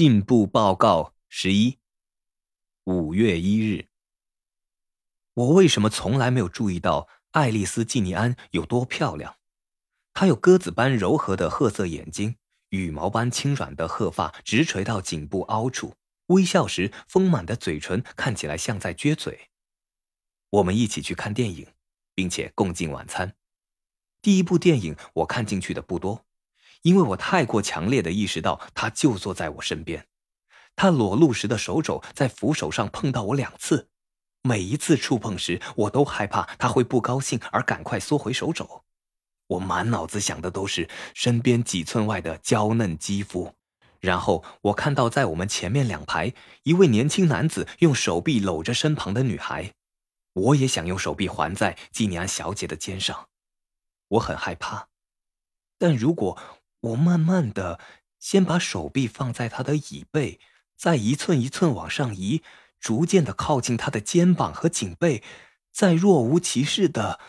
进步报告十一，五月一日。我为什么从来没有注意到爱丽丝·季尼安有多漂亮？她有鸽子般柔和的褐色眼睛，羽毛般轻软的褐发直垂到颈部凹处，微笑时丰满的嘴唇看起来像在撅嘴。我们一起去看电影，并且共进晚餐。第一部电影我看进去的不多。因为我太过强烈的意识到，他就坐在我身边，他裸露时的手肘在扶手上碰到我两次，每一次触碰时，我都害怕他会不高兴而赶快缩回手肘。我满脑子想的都是身边几寸外的娇嫩肌肤，然后我看到在我们前面两排，一位年轻男子用手臂搂着身旁的女孩，我也想用手臂环在季尼安小姐的肩上，我很害怕，但如果。我慢慢的先把手臂放在他的椅背，再一寸一寸往上移，逐渐的靠近他的肩膀和颈背，再若无其事的。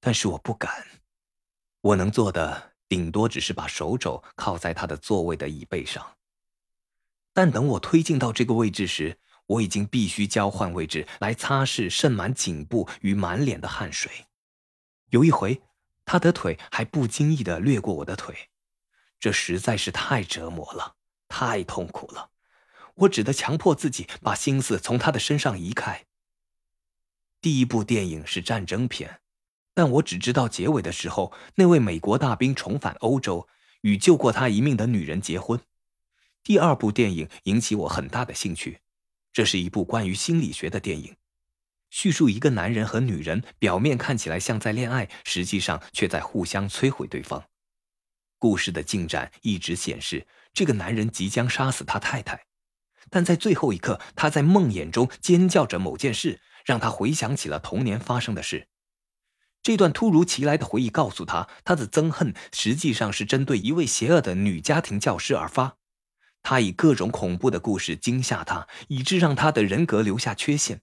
但是我不敢，我能做的顶多只是把手肘靠在他的座位的椅背上。但等我推进到这个位置时，我已经必须交换位置来擦拭渗满颈部与满脸的汗水。有一回，他的腿还不经意的掠过我的腿。这实在是太折磨了，太痛苦了，我只得强迫自己把心思从他的身上移开。第一部电影是战争片，但我只知道结尾的时候，那位美国大兵重返欧洲，与救过他一命的女人结婚。第二部电影引起我很大的兴趣，这是一部关于心理学的电影，叙述一个男人和女人表面看起来像在恋爱，实际上却在互相摧毁对方。故事的进展一直显示，这个男人即将杀死他太太，但在最后一刻，他在梦魇中尖叫着某件事，让他回想起了童年发生的事。这段突如其来的回忆告诉他，他的憎恨实际上是针对一位邪恶的女家庭教师而发。他以各种恐怖的故事惊吓他，以致让他的人格留下缺陷。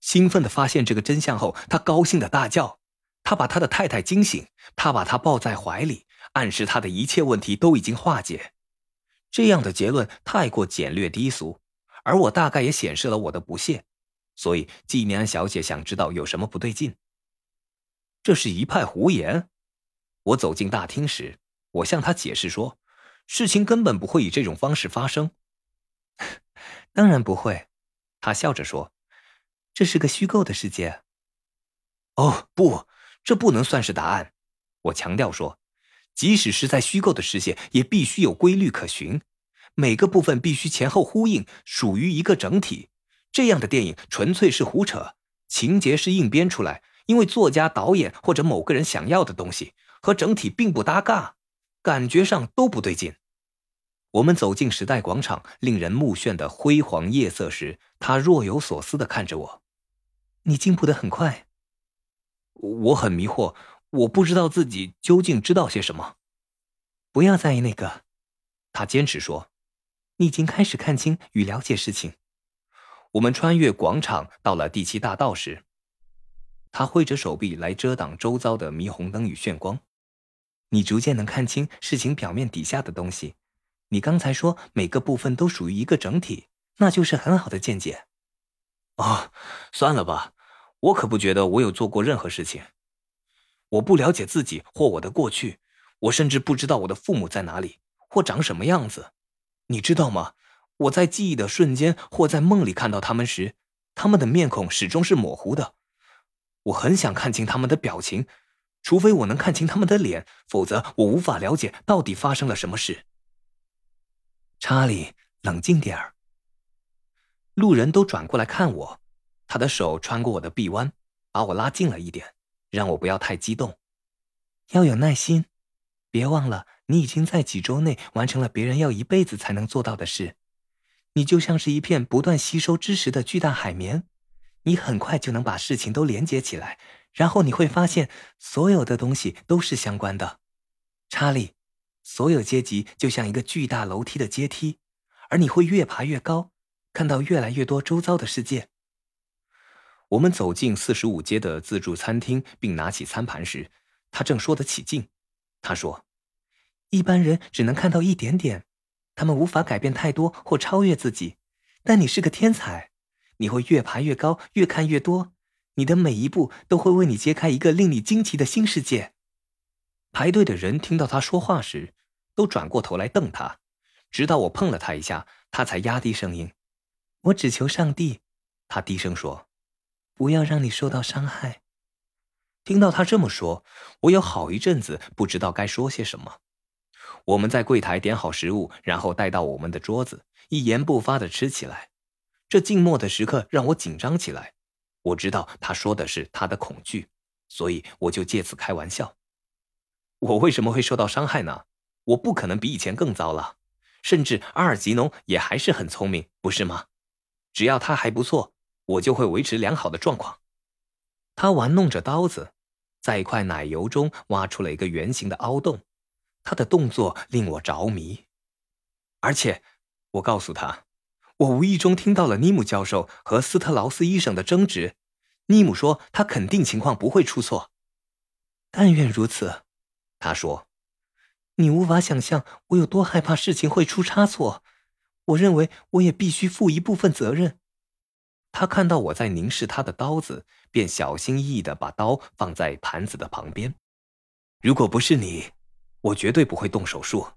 兴奋地发现这个真相后，他高兴地大叫。他把他的太太惊醒，他把她抱在怀里。暗示他的一切问题都已经化解，这样的结论太过简略低俗，而我大概也显示了我的不屑，所以纪念安小姐想知道有什么不对劲。这是一派胡言。我走进大厅时，我向他解释说，事情根本不会以这种方式发生。当然不会，他笑着说，这是个虚构的世界。哦不，这不能算是答案。我强调说。即使是在虚构的世界，也必须有规律可循，每个部分必须前后呼应，属于一个整体。这样的电影纯粹是胡扯，情节是硬编出来，因为作家、导演或者某个人想要的东西和整体并不搭嘎，感觉上都不对劲。我们走进时代广场令人目眩的辉煌夜色时，他若有所思的看着我：“你进步的很快。”我很迷惑。我不知道自己究竟知道些什么，不要在意那个。他坚持说：“你已经开始看清与了解事情。”我们穿越广场到了第七大道时，他挥着手臂来遮挡周遭的霓虹灯与炫光。你逐渐能看清事情表面底下的东西。你刚才说每个部分都属于一个整体，那就是很好的见解。哦，算了吧，我可不觉得我有做过任何事情。我不了解自己或我的过去，我甚至不知道我的父母在哪里或长什么样子。你知道吗？我在记忆的瞬间或在梦里看到他们时，他们的面孔始终是模糊的。我很想看清他们的表情，除非我能看清他们的脸，否则我无法了解到底发生了什么事。查理，冷静点儿。路人都转过来看我，他的手穿过我的臂弯，把我拉近了一点。让我不要太激动，要有耐心。别忘了，你已经在几周内完成了别人要一辈子才能做到的事。你就像是一片不断吸收知识的巨大海绵，你很快就能把事情都连接起来，然后你会发现所有的东西都是相关的。查理，所有阶级就像一个巨大楼梯的阶梯，而你会越爬越高，看到越来越多周遭的世界。我们走进四十五街的自助餐厅，并拿起餐盘时，他正说得起劲。他说：“一般人只能看到一点点，他们无法改变太多或超越自己，但你是个天才，你会越爬越高，越看越多，你的每一步都会为你揭开一个令你惊奇的新世界。排队的人听到他说话时，都转过头来瞪他，直到我碰了他一下，他才压低声音：“我只求上帝。”他低声说：“不要让你受到伤害。”听到他这么说，我有好一阵子不知道该说些什么。我们在柜台点好食物，然后带到我们的桌子，一言不发的吃起来。这静默的时刻让我紧张起来。我知道他说的是他的恐惧，所以我就借此开玩笑。我为什么会受到伤害呢？我不可能比以前更糟了。甚至阿尔吉农也还是很聪明，不是吗？只要他还不错，我就会维持良好的状况。他玩弄着刀子，在一块奶油中挖出了一个圆形的凹洞。他的动作令我着迷。而且，我告诉他，我无意中听到了尼姆教授和斯特劳斯医生的争执。尼姆说他肯定情况不会出错。但愿如此。他说：“你无法想象我有多害怕事情会出差错。我认为我也必须负一部分责任。”他看到我在凝视他的刀子，便小心翼翼的把刀放在盘子的旁边。如果不是你，我绝对不会动手术。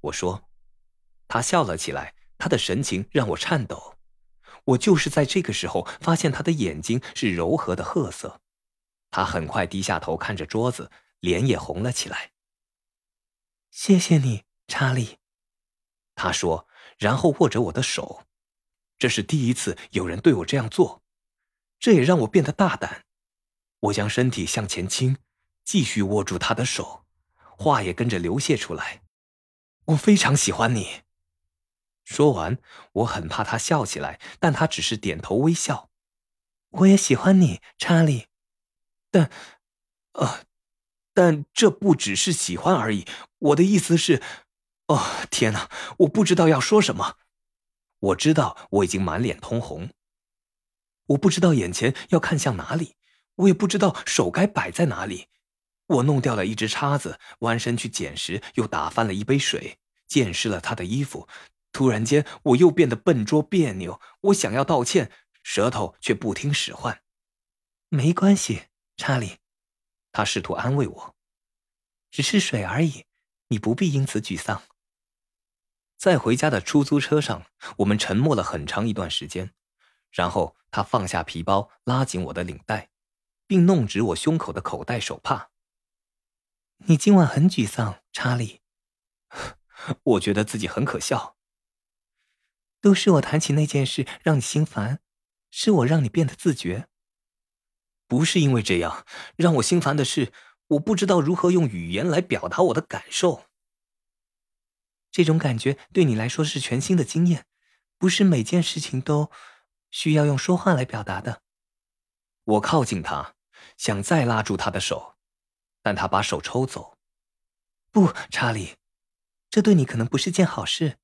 我说。他笑了起来，他的神情让我颤抖。我就是在这个时候发现他的眼睛是柔和的褐色。他很快低下头看着桌子。脸也红了起来。谢谢你，查理，他说，然后握着我的手。这是第一次有人对我这样做，这也让我变得大胆。我将身体向前倾，继续握住他的手，话也跟着流泻出来。我非常喜欢你。说完，我很怕他笑起来，但他只是点头微笑。我也喜欢你，查理。但，呃。但这不只是喜欢而已。我的意思是，哦，天哪！我不知道要说什么。我知道我已经满脸通红。我不知道眼前要看向哪里，我也不知道手该摆在哪里。我弄掉了一只叉子，弯身去捡时又打翻了一杯水，溅湿了他的衣服。突然间，我又变得笨拙别扭。我想要道歉，舌头却不听使唤。没关系，查理。他试图安慰我：“只是水而已，你不必因此沮丧。”在回家的出租车上，我们沉默了很长一段时间。然后他放下皮包，拉紧我的领带，并弄直我胸口的口袋手帕。“你今晚很沮丧，查理。”我觉得自己很可笑。都是我谈起那件事让你心烦，是我让你变得自觉。不是因为这样，让我心烦的是，我不知道如何用语言来表达我的感受。这种感觉对你来说是全新的经验，不是每件事情都需要用说话来表达的。我靠近他，想再拉住他的手，但他把手抽走。不，查理，这对你可能不是件好事。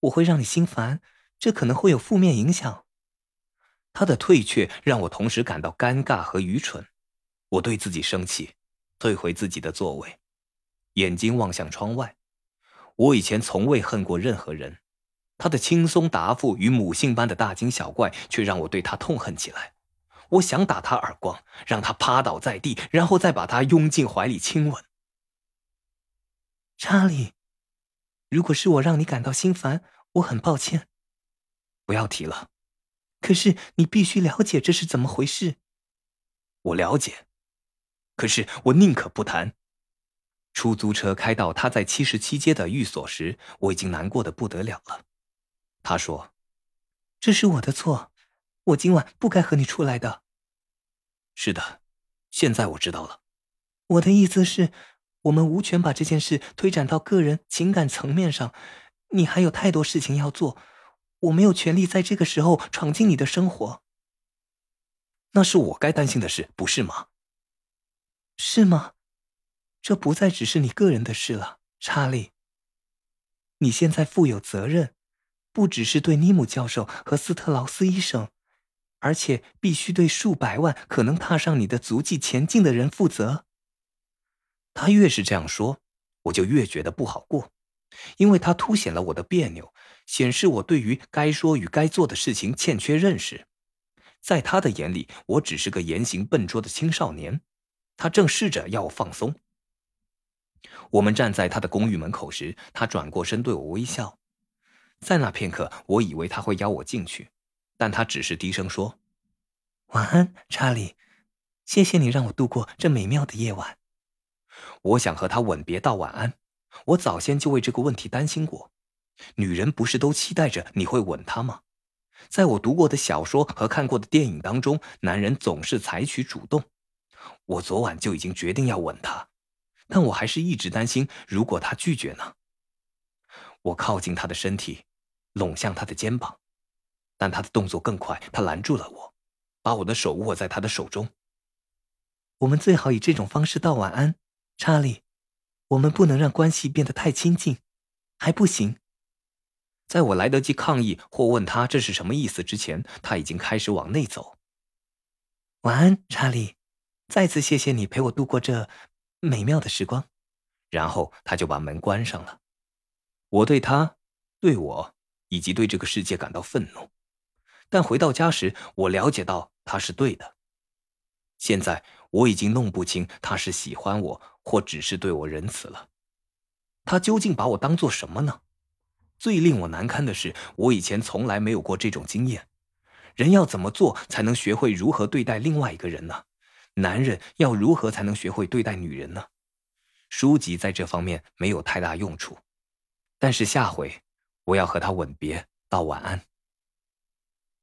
我会让你心烦，这可能会有负面影响。他的退却让我同时感到尴尬和愚蠢，我对自己生气，退回自己的座位，眼睛望向窗外。我以前从未恨过任何人，他的轻松答复与母性般的大惊小怪却让我对他痛恨起来。我想打他耳光，让他趴倒在地，然后再把他拥进怀里亲吻。查理，如果是我让你感到心烦，我很抱歉。不要提了。可是你必须了解这是怎么回事。我了解，可是我宁可不谈。出租车开到他在七十七街的寓所时，我已经难过的不得了了。他说：“这是我的错，我今晚不该和你出来的。”是的，现在我知道了。我的意思是，我们无权把这件事推展到个人情感层面上。你还有太多事情要做。我没有权利在这个时候闯进你的生活。那是我该担心的事，不是吗？是吗？这不再只是你个人的事了，查理。你现在负有责任，不只是对尼姆教授和斯特劳斯医生，而且必须对数百万可能踏上你的足迹前进的人负责。他越是这样说，我就越觉得不好过。因为他凸显了我的别扭，显示我对于该说与该做的事情欠缺认识。在他的眼里，我只是个言行笨拙的青少年。他正试着要我放松。我们站在他的公寓门口时，他转过身对我微笑。在那片刻，我以为他会邀我进去，但他只是低声说：“晚安，查理。谢谢你让我度过这美妙的夜晚。”我想和他吻别道晚安。我早先就为这个问题担心过。女人不是都期待着你会吻她吗？在我读过的小说和看过的电影当中，男人总是采取主动。我昨晚就已经决定要吻她，但我还是一直担心，如果他拒绝呢？我靠近他的身体，拢向他的肩膀，但他的动作更快，他拦住了我，把我的手握在他的手中。我们最好以这种方式道晚安，查理。我们不能让关系变得太亲近，还不行。在我来得及抗议或问他这是什么意思之前，他已经开始往内走。晚安，查理。再次谢谢你陪我度过这美妙的时光。然后他就把门关上了。我对他、对我以及对这个世界感到愤怒，但回到家时，我了解到他是对的。现在我已经弄不清他是喜欢我，或只是对我仁慈了。他究竟把我当做什么呢？最令我难堪的是，我以前从来没有过这种经验。人要怎么做才能学会如何对待另外一个人呢？男人要如何才能学会对待女人呢？书籍在这方面没有太大用处。但是下回，我要和他吻别，道晚安。